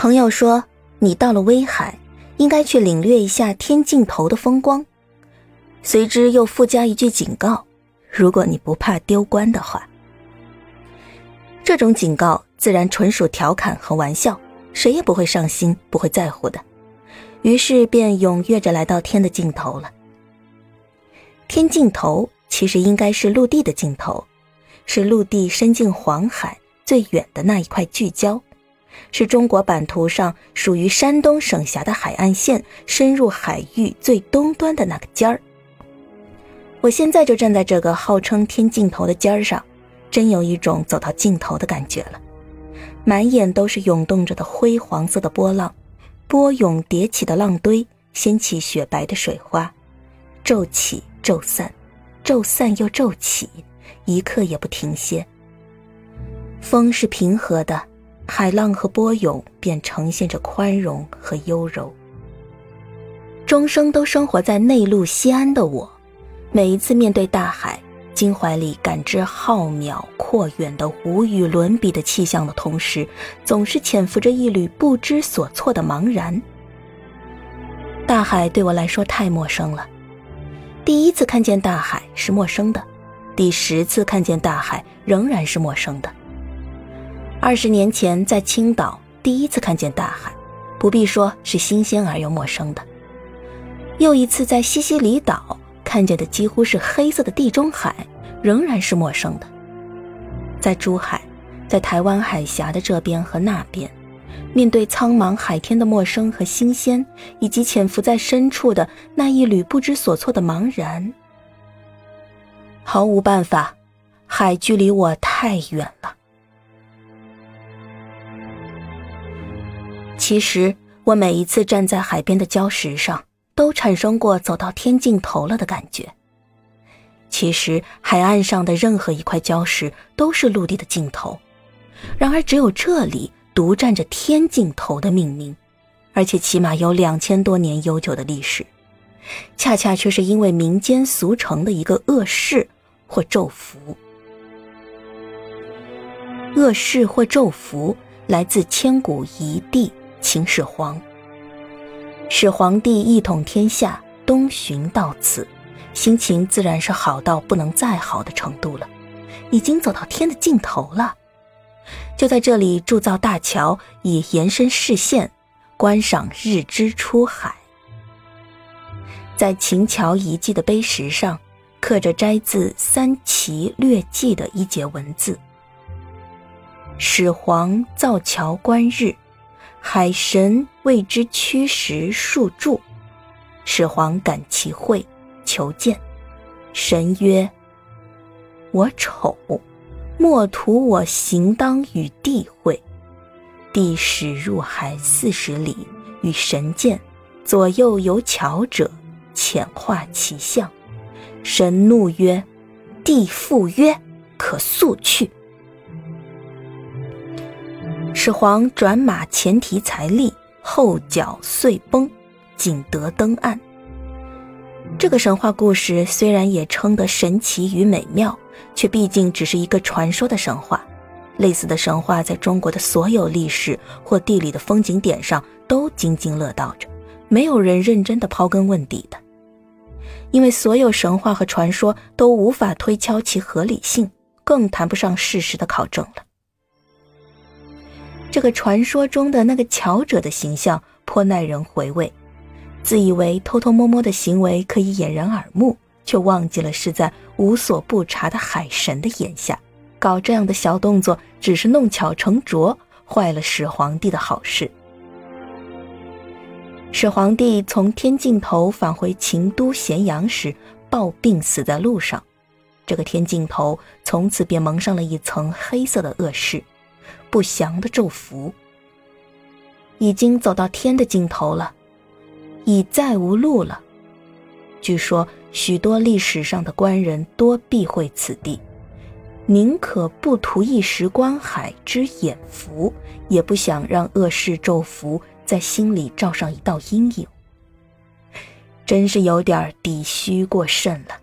朋友说：“你到了威海，应该去领略一下天尽头的风光。”随之又附加一句警告：“如果你不怕丢官的话。”这种警告自然纯属调侃和玩笑，谁也不会上心，不会在乎的。于是便踊跃着来到天的尽头了。天尽头其实应该是陆地的尽头，是陆地伸进黄海最远的那一块聚焦，是中国版图上属于山东省辖的海岸线深入海域最东端的那个尖儿。我现在就站在这个号称天尽头的尖儿上，真有一种走到尽头的感觉了。满眼都是涌动着的灰黄色的波浪。波涌叠起的浪堆，掀起雪白的水花，骤起骤散，骤散又骤起，一刻也不停歇。风是平和的，海浪和波涌便呈现着宽容和优柔。终生都生活在内陆西安的我，每一次面对大海，襟怀里感知浩渺阔远的无与伦比的气象的同时，总是潜伏着一缕不知所措的茫然。大海对我来说太陌生了，第一次看见大海是陌生的，第十次看见大海仍然是陌生的。二十年前在青岛第一次看见大海，不必说是新鲜而又陌生的；又一次在西西里岛。看见的几乎是黑色的地中海，仍然是陌生的。在珠海，在台湾海峡的这边和那边，面对苍茫海天的陌生和新鲜，以及潜伏在深处的那一缕不知所措的茫然，毫无办法，海距离我太远了。其实，我每一次站在海边的礁石上。都产生过走到天尽头了的感觉。其实海岸上的任何一块礁石都是陆地的尽头，然而只有这里独占着天尽头的命名，而且起码有两千多年悠久的历史，恰恰却是因为民间俗成的一个恶事或咒符。恶事或咒符来自千古一帝秦始皇。始皇帝一统天下，东巡到此，心情自然是好到不能再好的程度了，已经走到天的尽头了。就在这里铸造大桥，以延伸视线，观赏日之出海。在秦桥遗迹的碑石上，刻着摘自《三齐略记》的一节文字：“始皇造桥观日。”海神为之驱石数柱，始皇感其会，求见。神曰：“我丑，莫图我行当与帝会。”帝使入海四十里，与神见，左右有巧者，浅画其相。神怒曰：“帝复曰：可速去。”始皇转马前蹄才立，后脚遂崩，仅得登岸。这个神话故事虽然也称得神奇与美妙，却毕竟只是一个传说的神话。类似的神话在中国的所有历史或地理的风景点上都津津乐道着，没有人认真的刨根问底的。因为所有神话和传说都无法推敲其合理性，更谈不上事实的考证了。这个传说中的那个巧者的形象颇耐人回味，自以为偷偷摸摸的行为可以掩人耳目，却忘记了是在无所不察的海神的眼下，搞这样的小动作只是弄巧成拙，坏了始皇帝的好事。始皇帝从天尽头返回秦都咸阳时，暴病死在路上，这个天尽头从此便蒙上了一层黑色的恶势。不祥的咒符，已经走到天的尽头了，已再无路了。据说许多历史上的官人多避讳此地，宁可不图一时观海之眼福，也不想让恶事咒符在心里照上一道阴影。真是有点底虚过甚了。